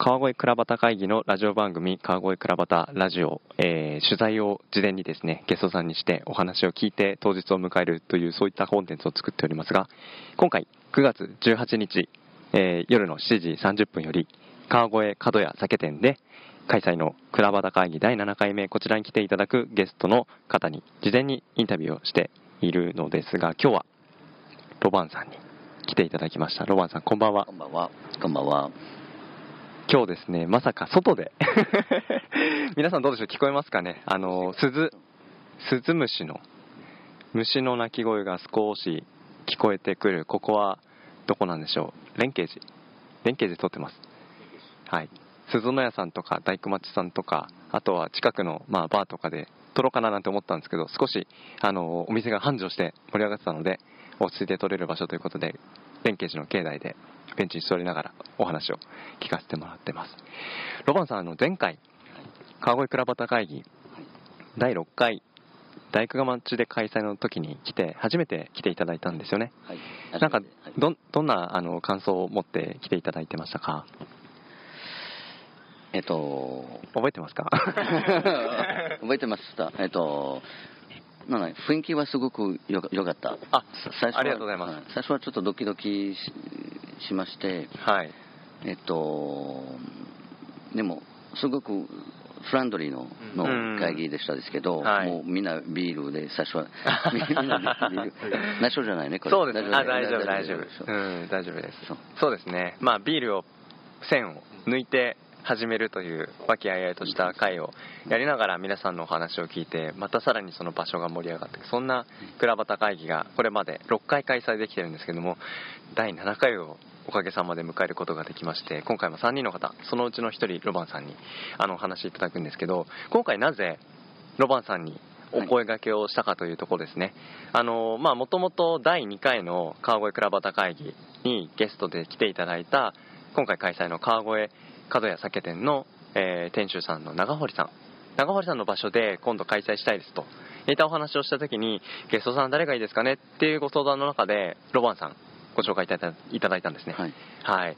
川越倉端会議のラジオ番組川越倉端ラジオ、えー取材を事前にですねゲストさんにしてお話を聞いて当日を迎えるというそういったコンテンツを作っておりますが今回9月18日、えー夜の7時30分より川越角屋酒店で開催の倉端会議第7回目こちらに来ていただくゲストの方に事前にインタビューをしているのですが今日はロバンさんに来ていただきましたロバンさんこんばんはこんばんは。こんばんは。今日ですねまさか外で。皆さんどうでしょう？聞こえますかね？あの鈴スズムシの虫の鳴き声が少し聞こえてくる。ここはどこなんでしょう？連携寺連携寺撮ってます。はい。鈴の屋さんとか大工町さんとかあとは近くの、まあ、バーとかで撮ろうかななんて思ったんですけど少しあのお店が繁盛して盛り上がってたので落ち着いて撮れる場所ということで連携寺の境内でベンチに座りながらお話を聞かせてもらってます。ロバンさんあの前回川越倉端会議第6回大工町で開催の時に来て初めて来ていただいたんですよね。はい。なんかはい。どんどんなあの感想を持って来ていただいてましたか？えっと、覚えてますか？覚えてました。えっと、なんだ雰囲気はすごくよよかった。あ最初はありがとうございます。は最初はちょっとドキドキししまして、はい。えっと、でも、すごくフランドリーのうん。の会議でしたですけど、はい。もうみんなビールで、最初は、みんなビール。内緒じゃないね、これ。そうですね。あ大丈夫大大丈夫。大丈夫です。そうですね。まあビールを線を抜いて始めるという和気あいあいとした会をやりながら皆さんのお話を聞いてまたさらにその場所が盛り上がってそんな倉端会議がこれまで6回開催できてるんですけども第7回をおかげさまで迎えることができまして今回も3人の方そのうちの1人ロバンさんにあのお話いただくんですけど今回なぜロバンさんにお声掛けをしたかというところですね、あのまあもともと第2回の川越倉端会議にゲストで来ていただいた今回開催の川越角屋酒店の、えー店主さんの長堀さん長堀さんの場所で今度開催したいですといったお話をした時にゲストさん誰がいいですかねっていうご相談の中でロバンさんご紹介いただいたんですねはい。はい。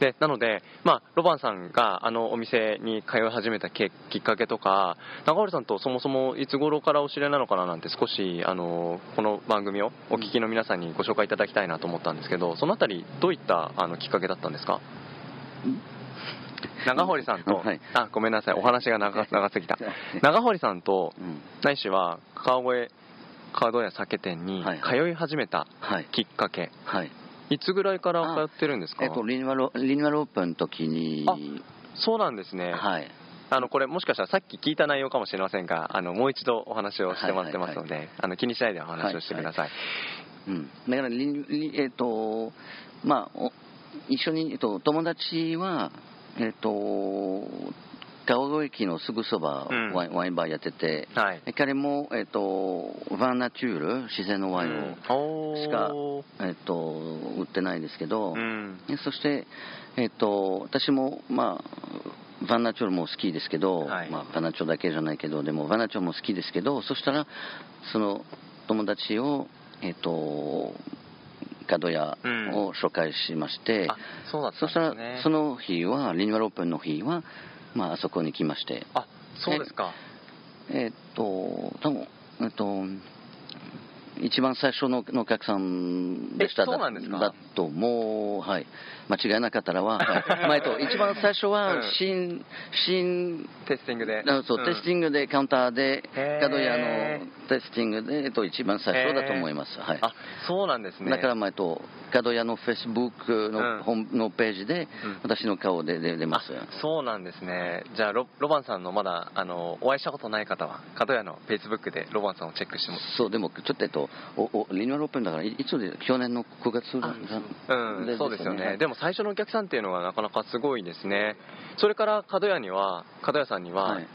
で、なので、まあ、ロバンさんがあのお店に通い始めたけきっかけとか、中堀さんとそもそもいつ頃からお知り合いなのかななんて少し、あの、この番組をお聞きの皆さんにご紹介いただきたいなと思ったんですけど、そのあたり、どういったあのきっかけだったんですか？長堀さんと、はいあ、ごめんなさい、お話が長長すぎた。長堀さんと、うんないしは川越角屋酒店にはい通い始めたはい。きっかけ、はい。いつぐらいから通ってるんですか？えっと、リニューアル、リニューアルオープンの時に、あそうなんですね、はい。あのこれ、もしかしたらさっき聞いた内容かもしれませんが、あのもう一度お話をしてもらってますので、あの気にしないでお話をしてください。うん。だから、えっと、まあ、お一緒に、えっと、友達は、えっと、川越駅のすぐそば、うん。ワインワインバーやってて、はい、彼も、えっと、ヴァンナチュール、自然のワインを、うん。しかおーえっと、売ってないですけど、うん。えそして、えっと、私も、まあ、バンナチョルも好きですけど、はい。まあ、バンナチョルだけじゃないけど、でもバンナチョルも好きですけど、そしたら、その友達を、えっと、角屋を紹介しまして、うだったんそしたら。その日は、リニューアルオープンの日は、まあ、あそこに来まして、あそうですか、えっと、多分えっと、一番最初ののお客さんでした。えそうなんですか？だと、もう、はい、間違いなかったらは、はい。まあえっと、一番最初うん。は新、新、テスティングで。あそう、テスティングで、カウンターで角屋のテスティングで、えっと、一番最初だと思います。はい。あそうなんですね。だから、まあ、えっと、角屋のフェイスブックうん。のホームのページでうん、私の顔で出出ます。あそうなんですね、じゃあロ、ロバンさんのまだあのお会いしたことない方は、角屋のフェイスブックでロバンさんをチェックしても。そう、でも、ちょっと、えっと、リニューアルオープンだから、いいつで、去年の9月うん、そうですよね、でも最初のお客さんっていうのはなかなかすごいですね、それから角屋には、角屋さんには、はい。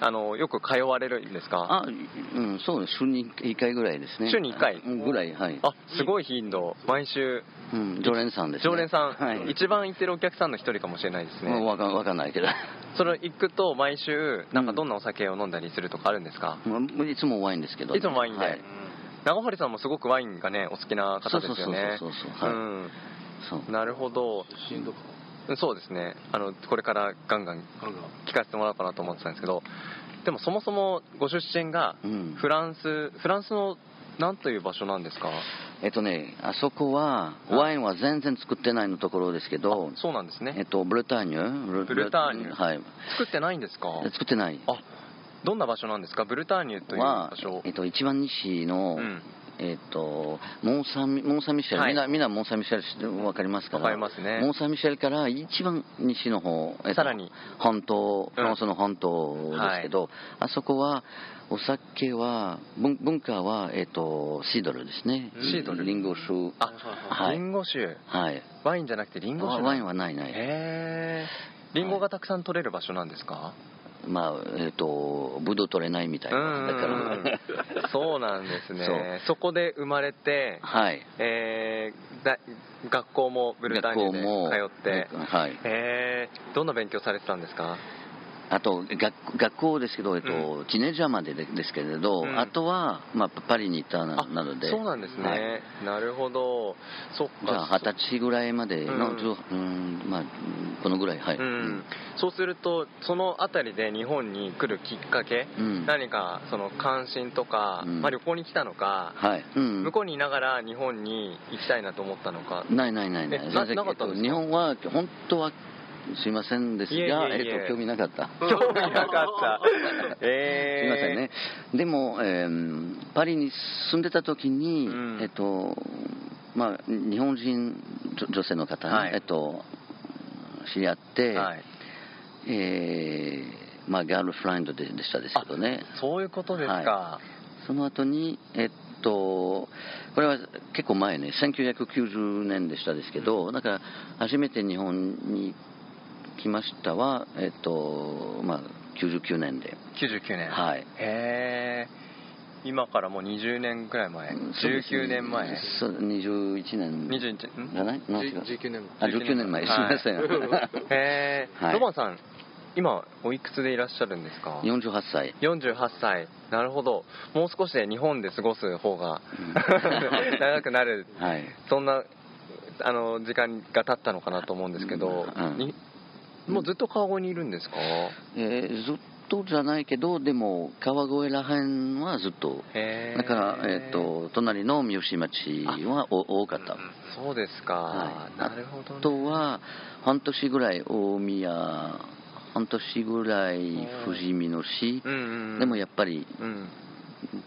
あのよく通われるんですか？あ、うん、そうです。週に1回ぐらいですね。週に一回？うんぐらい、はい。あすごい頻度、毎週、うん、常連さんです、ね。常連さん、はい。一番行ってるお客さんの一人かもしれないですね、わかわかんないけど。それ行くと、毎週、なんかどんなお酒を飲んだりするとかあるんですか、もういつもワインですけど、いつもワインで、はい。長堀さんもすごくワインがね、お好きな方ですよね。そうそうそうそうはいうん。なるほど。そうですねあのこれからガンガン聞かせてもらおうかなと思ってたんですけどでもそもそもご出身がうんフランス、フランスの何という場所なんですか？えっとね、あそこは、ワインは全然作ってないのところですけど、そうなんですねえっと、ブルターニュ。ブルターニュはい。作ってないんですか？作ってない。あどんな場所なんですか？ブルターニュというは場所、えっと、一番西の、うん。えっと、モンサミ、モンサミシェル、はい。みんな、みんなモンサミシェル知ってわかりますから。わかりますね。モンサミシェルから一番西の方、えっとさらに。本島、うん。フランスの本島ですけど、あそこは、お酒は、文文化は、えっと、シードルですね。シードル。リンゴ酒。あ、はい。リンゴ酒。はい。ワインじゃなくてリンゴ酒ワインはないない。へえリンゴがたくさん取れる場所なんですか、まあ、えっ、と、ブドウ取れないみたいな。だから、そうなんですね。そこで生まれて、はい。えーだ学校もブルターニュで通って。はい。へえどんな勉強されてたんですか？あと学、学校ですけど、えっと、うティネージャーまででですけれど、うん。あとは、まあ、パリに行ったなので。そうなんですね、はい。なるほど。そっか。じゃあ、二十歳ぐらいまでの、うん。まあ、このぐらい、はい。うん、そうするとその辺りで日本に来るきっかけ、うん。何かその関心とか、うん。まあ、旅行に来たのか、はい。うん。向こうにいながら日本に行きたいなと思ったのか。ないないないない。えなかったんですか？えっと日本は、本当は、すいませんですが、いえっと、興味なかった。興味なかった。えー、すみませんね。でも、えーパリに住んでた時に、うん。えっと、まあ、日本人女女性の方ね、はい。えっと、知り合って、はい、えーまあ、ガールフラインドででしたですけどね。そういうことですか、はその後に、えっと、これは結構前ね、1990年でしたですけど、だから初めて日本に来ましたは、えっと、まあ、99年で。99年。はい。へえ今からもう20年くらい前。19年前。そう21年。21んじゃないなんじ違う19年あ19年前。すみません、はい。へえ、はい。ロマンさん今おいくつでいらっしゃるんですか？48歳。48歳。なるほど。もう少しで日本で過ごす方が、うん。長くなる。はい。そんなあの時間が経ったのかなと思うんですけど、うん。にもうずっと川越にいるんですか？えーずっとじゃないけどでも川越らへんはずっと。だから、えっと隣の三好町はお多かった、そうですか、はい。なるほど、ね、あとは半年ぐらい大宮半年ぐらい富士見野市、うんうんでもやっぱりうん。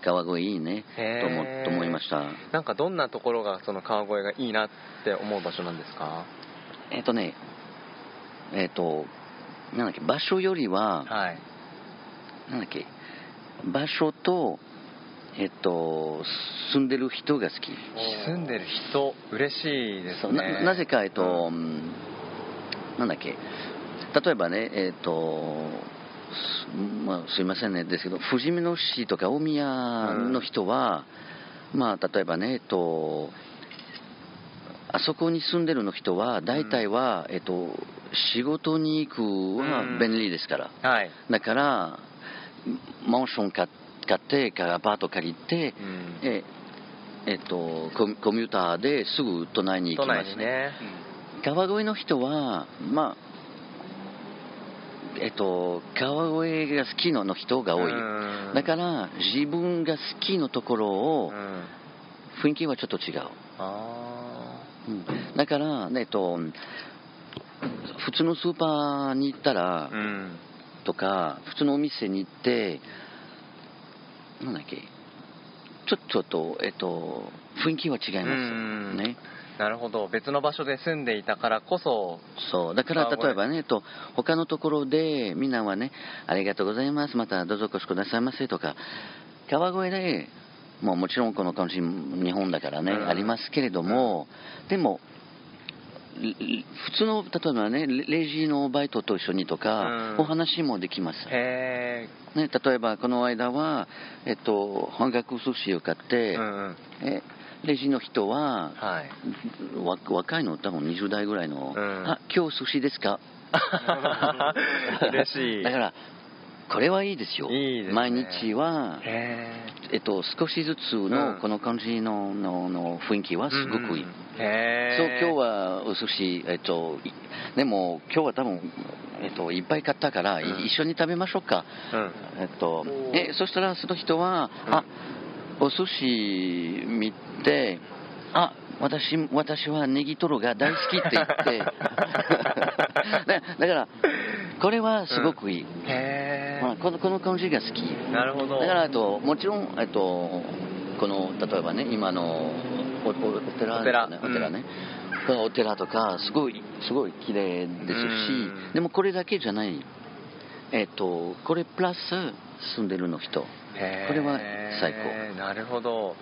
川越いいねと思と思いました。なんかどんなところがその川越がいいなって思う場所なんですか？えっ、とねえっ、となんだっけ場所よりははい。なんだっけ場所とえっ、と住んでる人が好き。住んでる人嬉しいですね。ななぜかえっ、と、うん。なんだっけ例えばねえっ、とすまあ、すいませんねですけど富士見野市とか大宮の人は、まあ例えばねえっ、とあそこに住んでるの人は大体は、えっ、と仕事に行くは便利ですから、はい、だからマンション買買ってかアパート借りて、うん、ええっとコミコミューターですぐ都内に行都きます内にね。川越の人はまあえっと川越が好きのの人が多い。うん。だから自分が好きのところをうん。雰囲気はちょっと違う、あうん。だからえっと普通のスーパーに行ったら、ーうん。とか普通のお店に行ってなんだっけちょっとえっと雰囲気は違いますうん。ねなるほど。別の場所で住んでいたからこそ。そう。だから例えばねと他のところでみんなはねありがとうございます。またどうぞお越しくださいませ。とか川越でもうもちろんこの感じ日本だからね、うん。ありますけれども、でも普通の例えばねレレジのバイトと一緒にとか、うん。お話もできます。へね、例えばこの間は、えっと、半額寿司を買って、えうんうん。えレジの人ははい。わ若いの多分20代ぐらいの、うん。あ今日寿司ですか？嬉しい。だからこれはいいですよ。いいですね。毎日は、へえっと、少しずつうん。のこの感じののの雰囲気はすごくいい、うんうんへそうえ今日はお寿司、えっと、いでも今日は多分、えっと、いっぱい買ったから、いうん。一緒に食べましょうか、うん。えっと、えそしたらその人は、うん。あお寿司見て、あ私私はネギトロが大好きって言って、だだから、これはすごくいい、へまあ、このこの感じが好き。えなるほど。だからあともちろん、えっと、この例えばね今のおおお寺ね。お寺。お寺ね、このお寺とかすごいすごい綺麗ですしうん。でもこれだけじゃない。えっとこれプラス住んでるの人。これは最なるほど。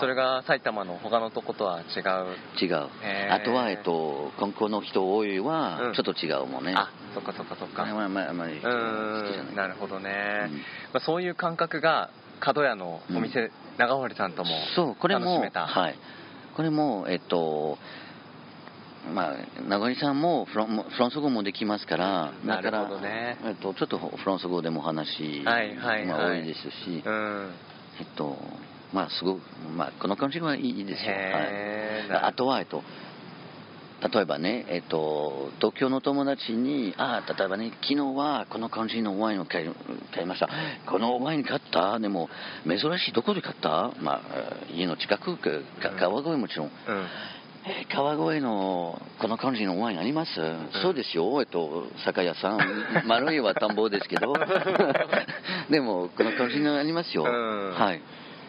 それが埼玉の他のとことは違う。違う。あとは、えっと、観光の人多いはうん。ちょっと違うもんね、あそっかそっかそっか。まあまああまりう好きじゃなるほどね、うん。まあ、そういう感覚が角屋のお店、長堀さんともそうこれもはいこれもえっとまあ長井さんもフランフランス語もできますからだからなるほどね。えっと、ちょっとフランス語でも話、はいはいはい。まあ、多いですし、うん。えっとまあすごく、まあ、この感じはいいですよ、はい、あとはえっと例えばね、えっと、東京の友達に、ああ、例えばね、昨日はこの感じのワインを買い買いました。このワイン買った？でも、珍しい、どこで買った？まあ、えー家の近く、川越もちろん。うんえー川越のこの感じのワインあります、そうですよ、えっと、酒屋さん、丸いは田んぼですけど、でも、この感じのありますよ。うんはい。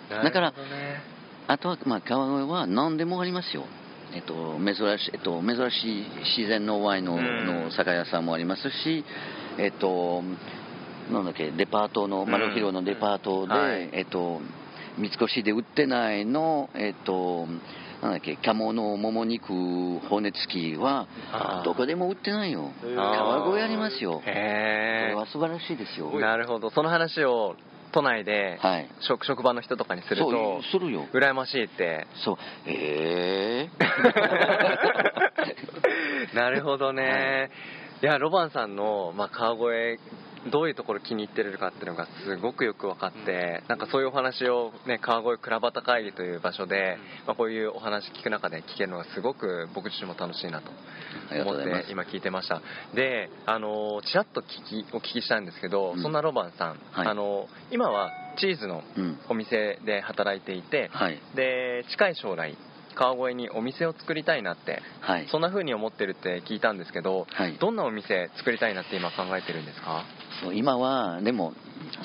なだからあとは、まあ、川越は何でもありますよ。えっと、珍しい、えっと、珍しい自然のワインの,、うん。の酒屋さんもありますし、えっと、なんだっけ、デパートの、うん。マルヒロのデパートで、はい。えっと、三越で売ってないの、えっと、なんだっけ、鴨のもも肉骨付きはどこでも売ってないよ。川越ありますよ。こへれは素晴らしいですよ。えなるほど。その話を都内ではい。職職場の人とかにすると、するよ。羨ましいって。そう、えー。なるほどね、い、やロバンさんの、まあ、川越どういうところ気に入ってるかっていうのがすごくよく分かって、なんかそういうお話を、ね、川越倉端会議という場所で、まあ、こういうお話聞く中で聞けるのがすごく僕自身も楽しいなと思って今聞いてました。であのちらっと聞きお聞きしたんですけど、うん。そんなロバンさん、はい。あの今はチーズのうん。お店で働いていて、はい。で近い将来川越にお店を作りたいなってはい。そんな風に思ってるって聞いたんですけど、はい。どんなお店作りたいなって今考えてるんですか？そう今は、でも、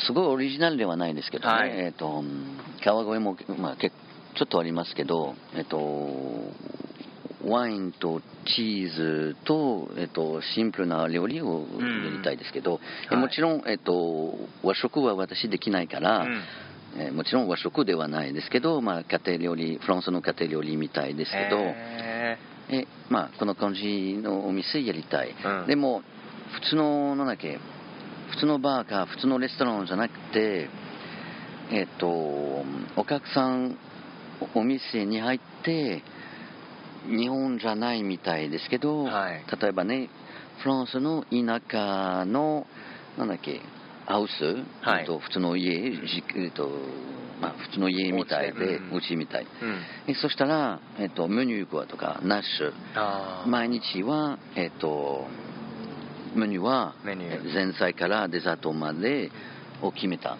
すごいオリジナルではないですけどね、はい。えっ、と、うん川越も、まあ、けちょっとありますけど、えっ、と、ワインとチーズと、えっ、と、シンプルな料理をやりたいですけど、えはいもちろん、えっ、と、和食は私できないから、うん。えーもちろん和食ではないですけど、まあ、家庭料理、フランスの家庭料理みたいですけど、へえまあ、この感じのお店やりたい、うん。でも普通のなんだっけ普通のバーか普通のレストランじゃなくてえっ、とお客さんおお店に入って日本じゃないみたいですけど、はい。例えばねフランスの田舎のなんだっけハウス、はい。えっと普通の家、じえっとまあ、普通の家みたいで、うちみたい。ーうん。えそしたら、えっと、メニューとか、ナッシュ、毎日は、えっと、メニューは前菜からデザートまでを決めた。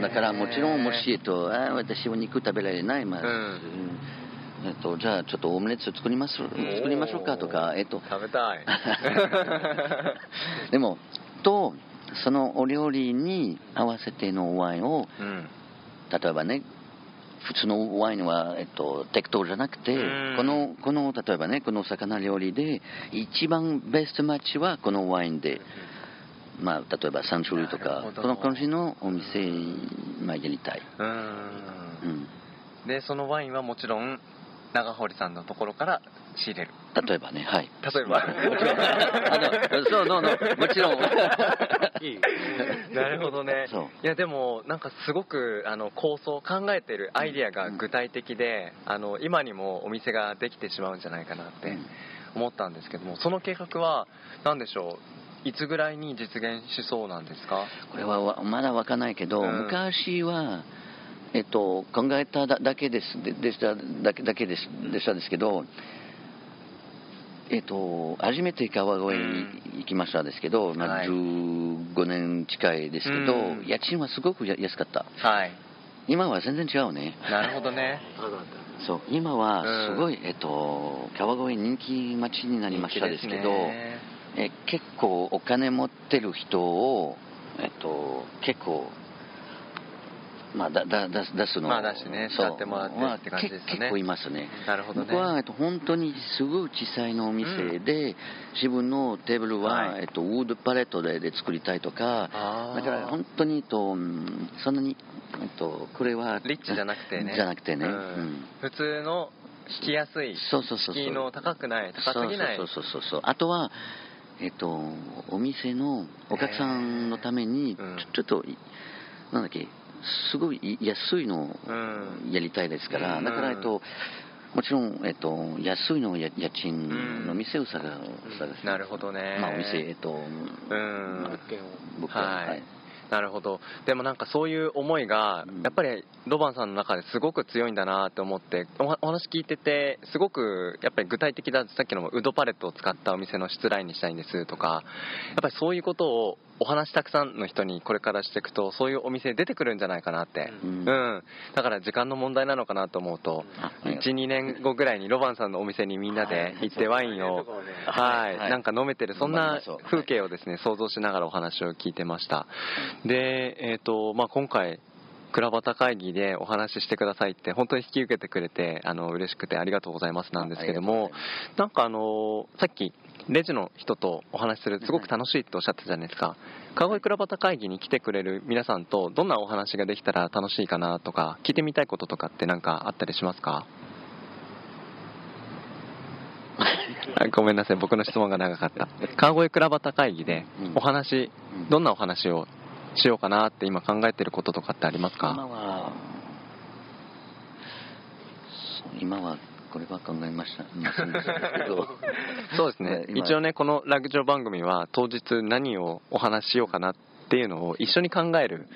だからもちろん、もし、えっと、あー私は肉食べられない、まあうん。うん。えっと、じゃあちょっとオムレツ作ります作りましょうかとか、えっと、食べたい。でも、と、そのお料理に合わせてのワインを、うん。例えばね、普通のワインは、えっと、適当じゃなくてうん、この、この、例えばね、この魚料理で、一番ベストマッチはこのワインで、まあ、例えば3種類とかこの感じのお店、まあ、やりたい。ううんん。でそのワインはもちろん長堀さんのところから仕入れる例えばね、はい。例えば。もちろん。あの、そう、そう、そうもちろん。いい。なるほどね。いやでもなんかすごくあの構想考えてるアイディアが具体的で、あの今にもお店ができてしまうんじゃないかなって思ったんですけどもその計画は何でしょう？いつぐらいに実現しそうなんですか？これはわまだわかんないけど、うん。昔は、えっと、考えただだけですででしただけだけですでしたですけどえっと、初めて川越に行きましたですけど、まあ、はい15年近いですけど、うん。家賃はすごくや安かった。はい。今は全然違うね。なるほどね。そう、今はうん。すごい、えっと、川越人気町になりましたですけど、え結構お金持ってる人を、えっと、結構、まあ、だだ出す出すのまあ出してねそう。使ってもらってって感じですよね。まあけ結構いますね。なるほどね。僕は、えっと、本当にすごい小さいのお店で、自分のテーブルは、はい。えっと、ウードパレットでで作りたいとか、だから本当に、えっと、うんそんなに、えっと、これはリッチじゃなくてね。じゃなくてね、うん。うん。普通の引きやすいそうそうそうの高くない高すぎない。そうそうそうそうあとはえっとお店のお客さんのためにちょ,、うんちょっといなんだっけすごい安いのをうん。やりたいですから、うん。だからえっともちろん、えっと、安いの家家賃の店を探探す、なるほどね。まあ、お店、えっと、うん。物件物件。はい。はい。なるほど。でもなんかそういう思いがうん。やっぱりロバンさんの中ですごく強いんだなって思っておお話聞いててすごくやっぱり具体的ださっきのウドパレットを使ったお店の出来にしたいんですとかやっぱりそういうことをお話たくさんの人にこれからしていくとそういうお店出てくるんじゃないかなって、ううん。んだから時間の問題なのかなと思うとあありがとう12年後ぐらいにロバンさんのお店にみんなで行ってワインをはい。はい、はい。なんか飲めてるそんな風景をですね想像しながらお話を聞いてました。でえっ、とまあ今回倉端会議でお話ししてくださいって本当に引き受けてくれてあの嬉しくてありがとうございますなんですけどもなんかあのさっきレジの人とお話しするすごく楽しいっておっしゃってたじゃないですか。川越倉端会議に来てくれる皆さんとどんなお話ができたら楽しいかなとか聞いてみたいこととかってなんかあったりしますか？あごめんなさい僕の質問が長かった。川越倉端会議でうん。お話うんどんなお話をしようかなって今考えてることとかってあります今かはそう今はこれは考えました。そうですね。今。一応ねこのラグジョ番組は当日何をお話ししようかなっていうのを一緒に考える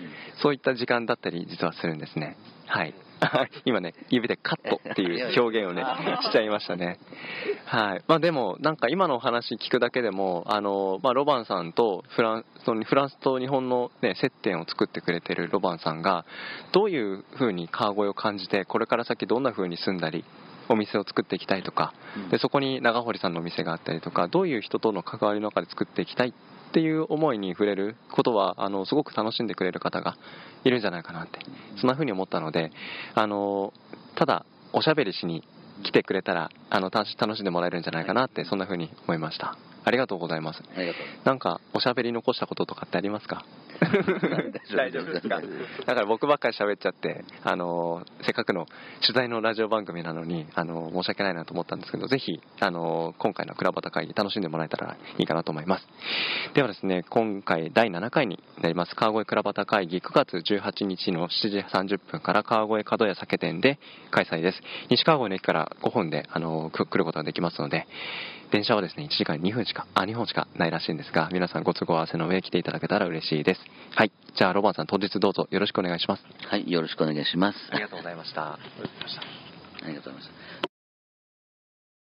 そういった時間だったり実はするんですね。はい。今ね指でカットっていう表現をねしちゃいましたね。はい。まあでもなんか今のお話聞くだけでもあの、まあ、ロバンさんとフランそのフランスと日本の、ね、接点を作ってくれてるロバンさんがどういうふうに川越を感じてこれから先どんなふうに住んだりお店を作っていきたいとかうん。でそこに長堀さんのお店があったりとかどういう人との関わりの中で作っていきたいっていう思いに触れることはあのすごく楽しんでくれる方がいるんじゃないかなってそんな風に思ったのであのただおしゃべりしに来てくれたらあの楽し楽しんでもらえるんじゃないかなってそんな風に思いましたありがとうございます。ありがとうなんかおしゃべり残したこととかってありますか？大丈夫ですか？だから僕ばっかり喋っちゃってあのせっかくの取材のラジオ番組なのにあの申し訳ないなと思ったんですけどぜひあの今回の倉端会議楽しんでもらえたらいいかなと思います。ではですね今回第7回になります。川越倉端会議9月18日の7時30分から川越角屋酒店で開催です。西川越の駅から5分であのく来ることができますので電車はですね1時間2分しかあ2本しかないらしいんですが皆さんご都合合わせの上来ていただけたら嬉しいです。はい。じゃあロバンさん当日どうぞよろしくお願いします。はいよろしくお願いします。ありがとうございました。ありがとうございました